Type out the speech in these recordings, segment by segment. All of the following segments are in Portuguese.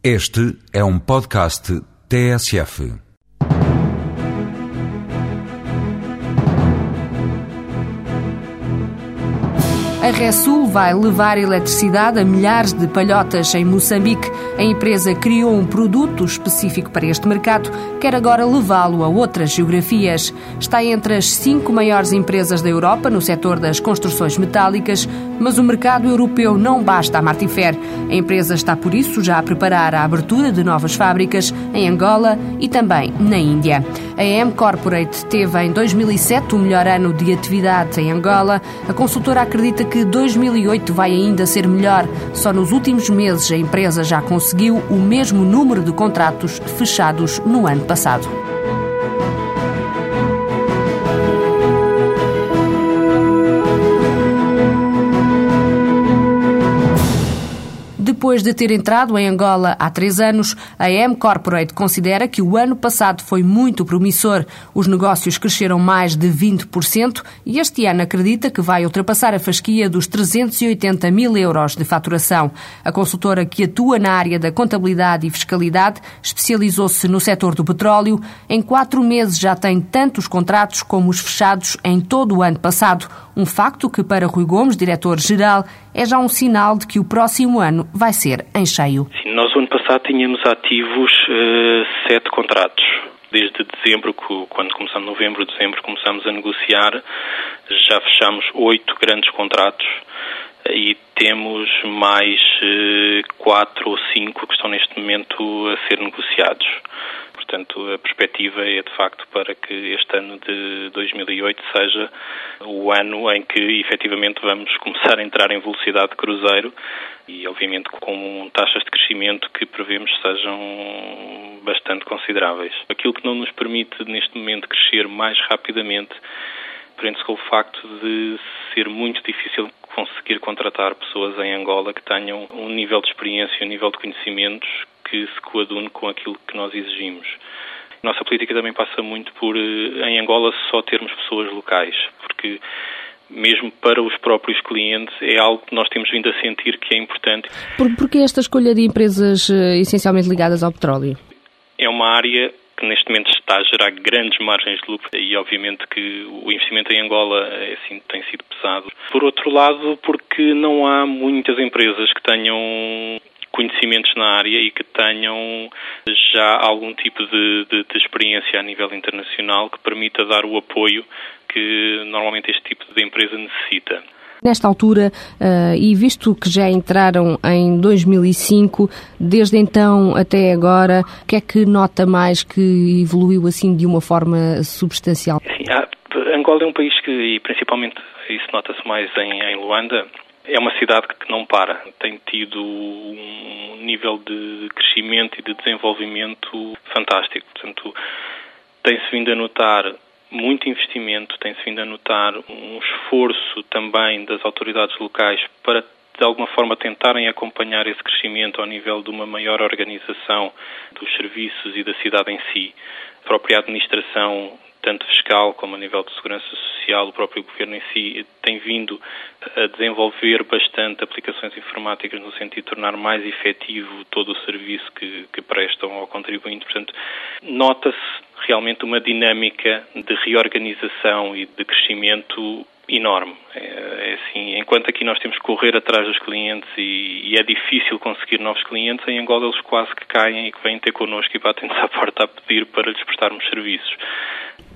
Este é um podcast TSF. A Resul vai levar eletricidade a milhares de palhotas em Moçambique. A empresa criou um produto específico para este mercado, quer agora levá-lo a outras geografias. Está entre as cinco maiores empresas da Europa no setor das construções metálicas, mas o mercado europeu não basta a Martifer. A empresa está, por isso, já a preparar a abertura de novas fábricas em Angola e também na Índia. A M Corporate teve em 2007 o melhor ano de atividade em Angola. A consultora acredita que 2008 vai ainda ser melhor. Só nos últimos meses a empresa já conseguiu o mesmo número de contratos fechados no ano passado. Depois de ter entrado em Angola há três anos, a M Corporate considera que o ano passado foi muito promissor. Os negócios cresceram mais de 20% e este ano acredita que vai ultrapassar a fasquia dos 380 mil euros de faturação. A consultora que atua na área da contabilidade e fiscalidade especializou-se no setor do petróleo. Em quatro meses já tem tantos contratos como os fechados em todo o ano passado. Um facto que, para Rui Gomes, diretor-geral, é já um sinal de que o próximo ano vai ser em cheio. Sim, nós ano passado tínhamos ativos uh, sete contratos. Desde dezembro, quando começamos, novembro, dezembro, começamos a negociar, já fechamos oito grandes contratos e temos mais uh, quatro ou cinco que estão neste momento a ser negociados. Portanto, a perspectiva é de facto para que este ano de 2008 seja o ano em que efetivamente vamos começar a entrar em velocidade de cruzeiro e, obviamente, com taxas de crescimento que prevemos sejam bastante consideráveis. Aquilo que não nos permite neste momento crescer mais rapidamente prende-se com o facto de ser muito difícil conseguir contratar pessoas em Angola que tenham um nível de experiência, um nível de conhecimentos que se coadune com aquilo que nós exigimos. Nossa política também passa muito por, eh, em Angola, só termos pessoas locais, porque mesmo para os próprios clientes, é algo que nós temos vindo a sentir que é importante. Por, porque esta escolha de empresas eh, essencialmente ligadas ao petróleo? É uma área que neste momento está a gerar grandes margens de lucro e obviamente que o investimento em Angola assim, tem sido pesado. Por outro lado, porque não há muitas empresas que tenham conhecimentos na área e que tenham já algum tipo de, de, de experiência a nível internacional que permita dar o apoio que normalmente este tipo de empresa necessita. Nesta altura, uh, e visto que já entraram em 2005, desde então até agora, o que é que nota mais que evoluiu assim de uma forma substancial? Sim, Angola é um país que, e principalmente isso nota-se mais em, em Luanda, é uma cidade que não para. Tem tido um nível de crescimento e de desenvolvimento fantástico. Portanto, tem-se vindo a notar muito investimento, tem-se vindo a notar um esforço também das autoridades locais para de alguma forma tentarem acompanhar esse crescimento ao nível de uma maior organização dos serviços e da cidade em si. A própria administração tanto fiscal como a nível de segurança social, o próprio governo em si tem vindo a desenvolver bastante aplicações informáticas no sentido de tornar mais efetivo todo o serviço que, que prestam ao contribuinte. Portanto, nota-se realmente uma dinâmica de reorganização e de crescimento enorme. É, é, assim, enquanto aqui nós temos que correr atrás dos clientes e, e, é difícil conseguir novos clientes, em Angola eles quase que caem e que vêm ter connosco e batem-nos à porta a pedir para lhes prestarmos serviços.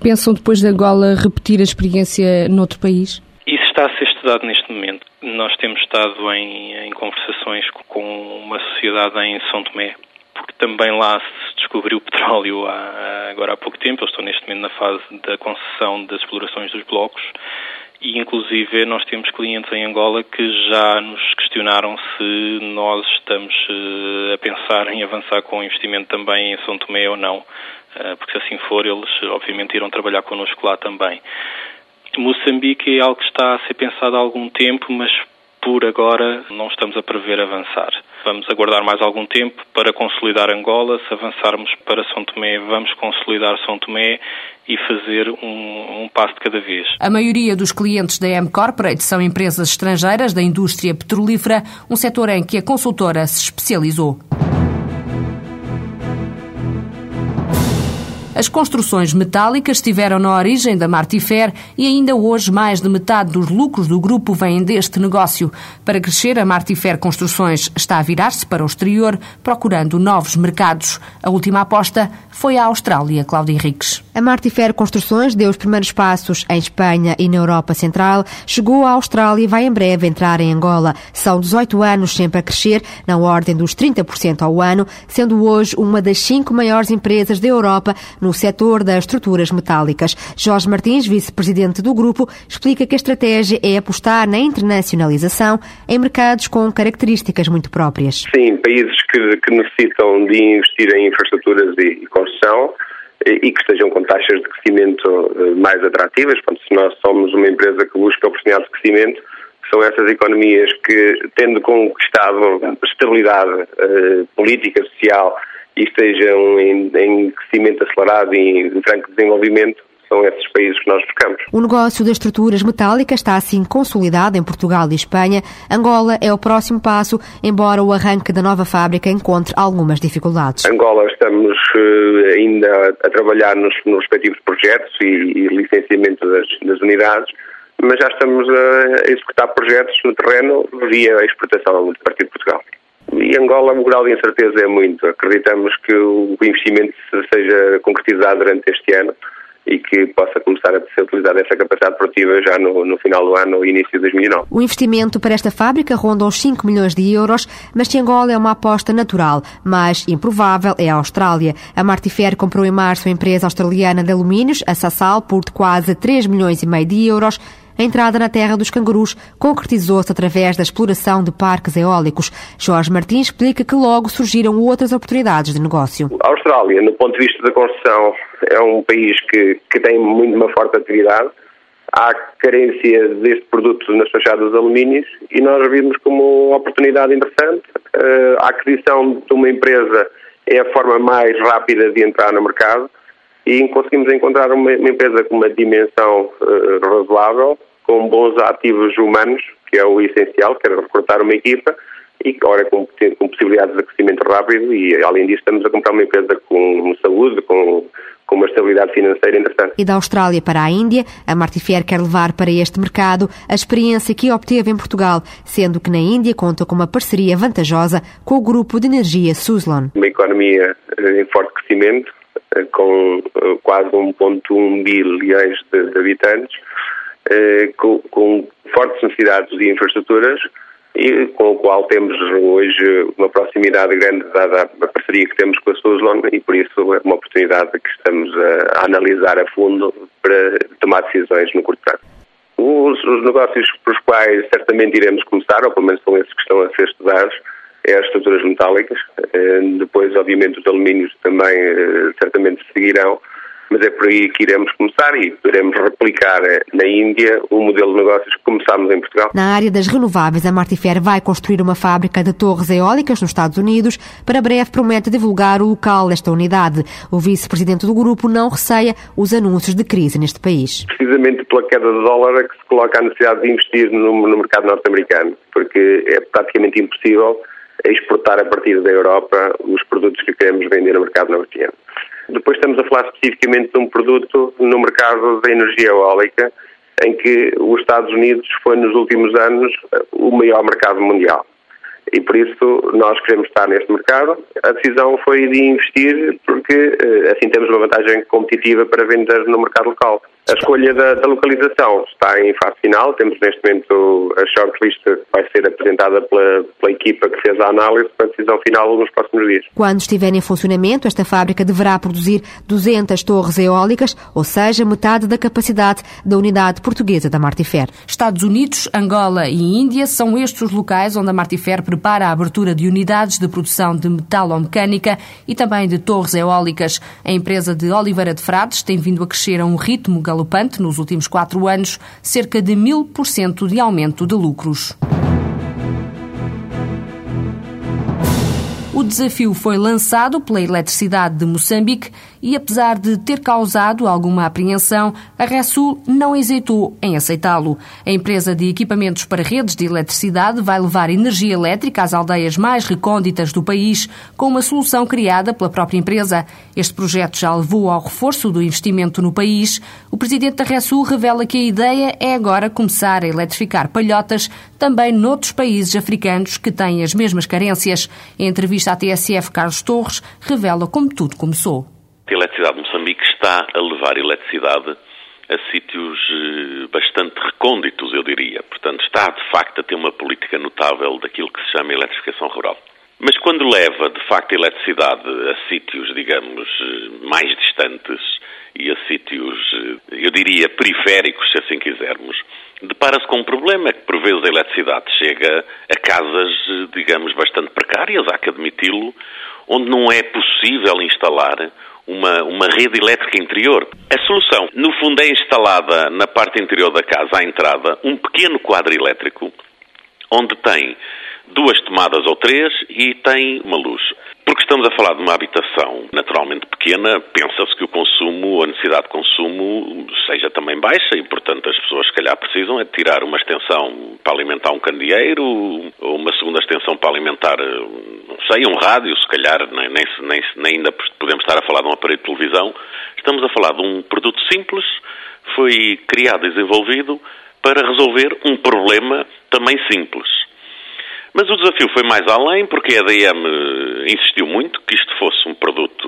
Pensam depois de Angola repetir a experiência noutro país? Isso está a ser estudado neste momento. Nós temos estado em, em conversações com uma sociedade em São Tomé, porque também lá se descobriu petróleo há, agora há pouco tempo. Eu estou neste momento na fase da concessão das explorações dos blocos e inclusive nós temos clientes em Angola que já nos questionaram se nós estamos uh, a pensar em avançar com o investimento também em São Tomé ou não, uh, porque se assim for eles obviamente irão trabalhar connosco lá também. Moçambique é algo que está a ser pensado há algum tempo, mas por agora não estamos a prever avançar. Vamos aguardar mais algum tempo para consolidar Angola. Se avançarmos para São Tomé, vamos consolidar São Tomé e fazer um, um, passo de cada vez. A maioria dos clientes da M Corporate são empresas estrangeiras da indústria petrolífera, um setor em que a consultora se especializou. As construções metálicas estiveram na origem da Martifer e ainda hoje mais de metade dos lucros do grupo vêm deste negócio. Para crescer, a Martifer Construções está a virar-se para o exterior, procurando novos mercados. A última aposta foi a Austrália, Cláudia Henriques. A Martifer Construções deu os primeiros passos em Espanha e na Europa Central, chegou à Austrália e vai em breve entrar em Angola. São 18 anos sempre a crescer, na ordem dos 30% ao ano, sendo hoje uma das cinco maiores empresas da Europa no setor das estruturas metálicas. Jorge Martins, vice-presidente do grupo, explica que a estratégia é apostar na internacionalização em mercados com características muito próprias. Sim, países que, que necessitam de investir em infraestruturas e, e construção e que estejam com taxas de crescimento eh, mais atrativas. Portanto, se nós somos uma empresa que busca oportunidades de crescimento, são essas economias que, tendo conquistado estabilidade eh, política, social e estejam em, em crescimento acelerado e em franco desenvolvimento, são esses países que nós buscamos. O negócio das estruturas metálicas está assim consolidado em Portugal e Espanha. Angola é o próximo passo, embora o arranque da nova fábrica encontre algumas dificuldades. Angola estamos uh, ainda a trabalhar nos, nos respectivos projetos e, e licenciamento das, das unidades mas já estamos a executar projetos no terreno via a exportação a partir de Portugal. E Angola, o grau de incerteza é muito. Acreditamos que o investimento seja concretizado durante este ano e que possa começar a ser utilizada essa capacidade produtiva já no, no, final do ano início de 2009. O investimento para esta fábrica ronda os 5 milhões de euros, mas se Angola é uma aposta natural, mais improvável é a Austrália. A Martifer comprou em março a empresa australiana de alumínios, a Sassal, por quase 3 milhões e meio de euros a entrada na terra dos cangurus concretizou-se através da exploração de parques eólicos. Jorge Martins explica que logo surgiram outras oportunidades de negócio. A Austrália, no ponto de vista da construção, é um país que, que tem muito uma forte atividade. Há carência deste produto nas fachadas de alumínios e nós vimos como uma oportunidade interessante. Eh, a aquisição de uma empresa é a forma mais rápida de entrar no mercado e conseguimos encontrar uma, uma empresa com uma dimensão uh, razoável, com bons ativos humanos, que é o essencial, que era recrutar uma equipa, e agora com, com possibilidades de crescimento rápido e, além disso, estamos a comprar uma empresa com saúde, com, com uma estabilidade financeira interessante. E da Austrália para a Índia, a Martifier quer levar para este mercado a experiência que obteve em Portugal, sendo que na Índia conta com uma parceria vantajosa com o grupo de energia Suzlon. Uma economia eh, em forte crescimento, com eh, quase 1,1 bilhões de, de habitantes, eh, com, com, fortes necessidades de infraestruturas e com o qual temos hoje uma proximidade grande dada a parceria que temos com a Suzlon e por isso é uma oportunidade que estamos a, analisar a fundo para tomar decisões no curto prazo. Os, os negócios pelos quais certamente iremos começar, ou pelo menos são esses que estão a ser estudados, é as estruturas metálicas. Eh, depois, obviamente, os alumínios também eh, certamente seguirão, mas é por aí que iremos começar e poderemos replicar eh, na Índia o modelo de negócios que começámos em Portugal. Na área das renováveis, a Martifer vai construir uma fábrica de torres eólicas nos Estados Unidos. Para breve, promete divulgar o local desta unidade. O vice-presidente do grupo não receia os anúncios de crise neste país. Precisamente pela queda do dólar é que se coloca a necessidade de investir no, no mercado norte-americano, porque é praticamente impossível exportar a partir da Europa os produtos que queremos vender no mercado norte-americano. Depois estamos a falar especificamente de um produto no mercado da energia eólica, em que os Estados Unidos foi nos últimos anos o maior mercado mundial. E por isso nós queremos estar neste mercado. A decisão foi de investir porque eh, assim temos uma vantagem competitiva para vender no mercado local. A escolha da, da, localização está em fase final. Temos neste momento a shortlist que vai ser apresentada pela, pela, equipa que fez a análise para a decisão final nos próximos dias. Quando estiver em funcionamento, esta fábrica deverá produzir 200 torres eólicas, ou seja, metade da capacidade da unidade portuguesa da Martifer. Estados Unidos, Angola e Índia são estes os locais onde a Martifer prepara a abertura de unidades de produção de metalomecânica e também de torres eólicas. A empresa de Oliveira de Frades tem vindo a crescer a um ritmo galopante nos últimos quatro anos, cerca de mil por cento de aumento de lucros. Desafio foi lançado pela Eletricidade de Moçambique e, apesar de ter causado alguma apreensão, a Resul não hesitou em aceitá-lo. A empresa de equipamentos para redes de eletricidade vai levar energia elétrica às aldeias mais recônditas do país com uma solução criada pela própria empresa. Este projeto já levou ao reforço do investimento no país. O presidente da Resul revela que a ideia é agora começar a eletrificar palhotas também noutros países africanos que têm as mesmas carências. Em entrevista à TSF, Carlos Torres revela como tudo começou. A eletricidade de Moçambique está a levar eletricidade a sítios eh, bastante recônditos, eu diria. Portanto, está de facto a ter uma política notável daquilo que se chama eletrificação rural. Mas quando leva de facto a eletricidade a sítios, digamos, eh, mais distantes e a sítios, eh, eu diria, periféricos, se assim quisermos, depara-se com um problema que por vezes a eletricidade chega a casas, digamos, bastante precárias, há que admiti-lo, onde não é possível instalar uma, uma rede elétrica interior. A solução, no fundo, é instalada na parte interior da casa, à entrada, um pequeno quadro elétrico, onde tem duas tomadas ou três e tem uma luz. Porque estamos a falar de uma habitação naturalmente pequena, pensa-se que o consumo, a necessidade de consumo seja também baixa e, portanto, as pessoas se calhar precisam é tirar uma extensão para alimentar um candeeiro ou uma segunda extensão para alimentar, não sei, um rádio, se calhar nem, nem, nem, ainda podemos estar a falar de um aparelho de televisão. Estamos a falar de um produto simples, foi criado e desenvolvido para resolver um problema também simples. Mas o desafio foi mais além, porque a EDM insistiu muito que isto fosse um produto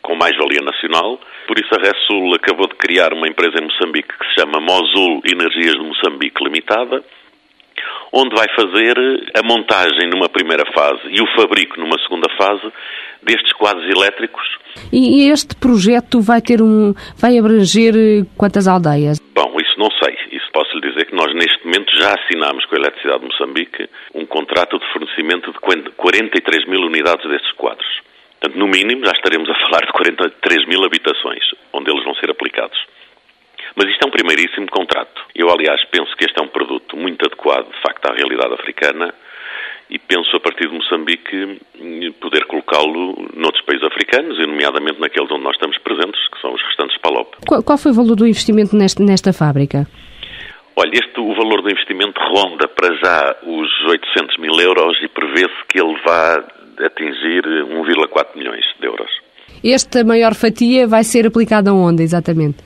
com mais-valia nacional. Por isso a Resul acabou de criar uma empresa em Moçambique que se chama Mosul Energias de Moçambique Limitada, onde vai fazer a montagem numa primeira fase e o fabrico numa segunda fase destes quadros elétricos. E este projeto vai ter um vai abranger quantas aldeias? Bom, isso não sei. Isso posso lhe dizer que nós neste momento já assinámos com a Eletricidade de Moçambique um contrato de fornecimento de 43 mil unidades destes quadros. Portanto, no mínimo, já estaremos a falar de 43 mil habitações, onde eles vão ser aplicados. Mas isto é um primeiríssimo contrato. Eu, aliás, penso que este é um produto muito adequado, de facto, à realidade africana e penso, a partir de Moçambique, poder colocá-lo noutros países africanos, e nomeadamente naqueles onde nós estamos presentes, que são os restantes PALOP. Qual, foi o valor do investimento nesta fábrica? Olha, este, o valor do investimento ronda para já os 800 mil euros e prevê-se que ele vá atingir 1,4 milhões de euros. Esta maior fatia vai ser aplicada onde, exatamente?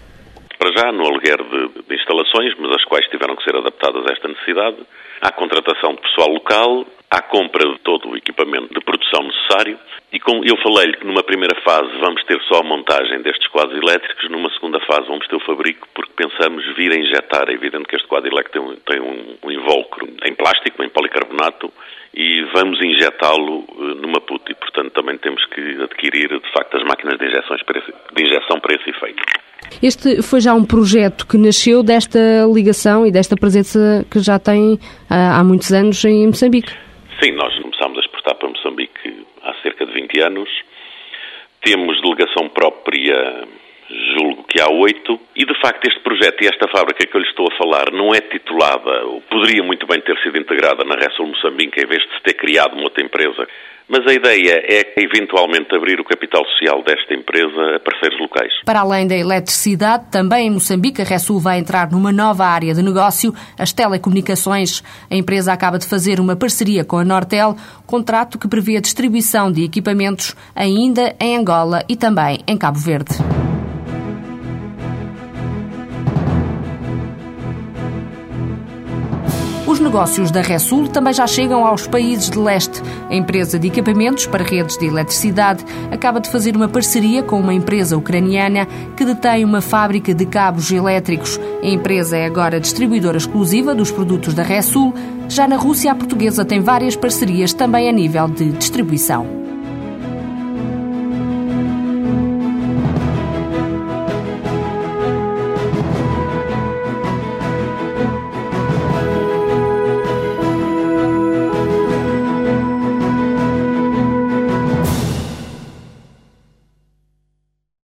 Para já, no aluguer de, de instalações, mas as quais tiveram que ser adaptadas a esta necessidade, há contratação de pessoal local, há compra de todo o equipamento de produção necessário e como eu falei-lhe que numa primeira fase vamos ter só a montagem destes quadros elétricos, numa segunda fase vamos ter o fabrico porque pensamos vir a injetar. É evidente que este quadro elétrico tem, tem um, um invólucro em plástico, em policarbonato, e vamos injetá-lo eh, numa puta e, portanto, também temos que adquirir, de facto, as máquinas de, injeções de injeção para esse efeito. Este foi já um projeto que nasceu desta ligação e desta presença que já tem ah, há muitos anos em Moçambique. Sim, nós começámos a exportar para Moçambique há cerca de 20 anos. Temos delegação própria, julgo que há oito, e de facto este projeto e esta fábrica que eu lhe estou a falar não é titulada, ou poderia muito bem ter sido integrada na Ressul Moçambique em vez de se ter criado uma outra empresa. Mas a ideia é eventualmente abrir o capital social desta empresa a parceiros locais. Para além da eletricidade, também em Moçambique a Ressul vai entrar numa nova área de negócio, as telecomunicações. A empresa acaba de fazer uma parceria com a Nortel, contrato que prevê a distribuição de equipamentos ainda em Angola e também em Cabo Verde. Negócios da Ressul também já chegam aos países de leste. A empresa de equipamentos para redes de eletricidade acaba de fazer uma parceria com uma empresa ucraniana que detém uma fábrica de cabos elétricos. A empresa é agora distribuidora exclusiva dos produtos da Ressul. Já na Rússia, a portuguesa tem várias parcerias também a nível de distribuição.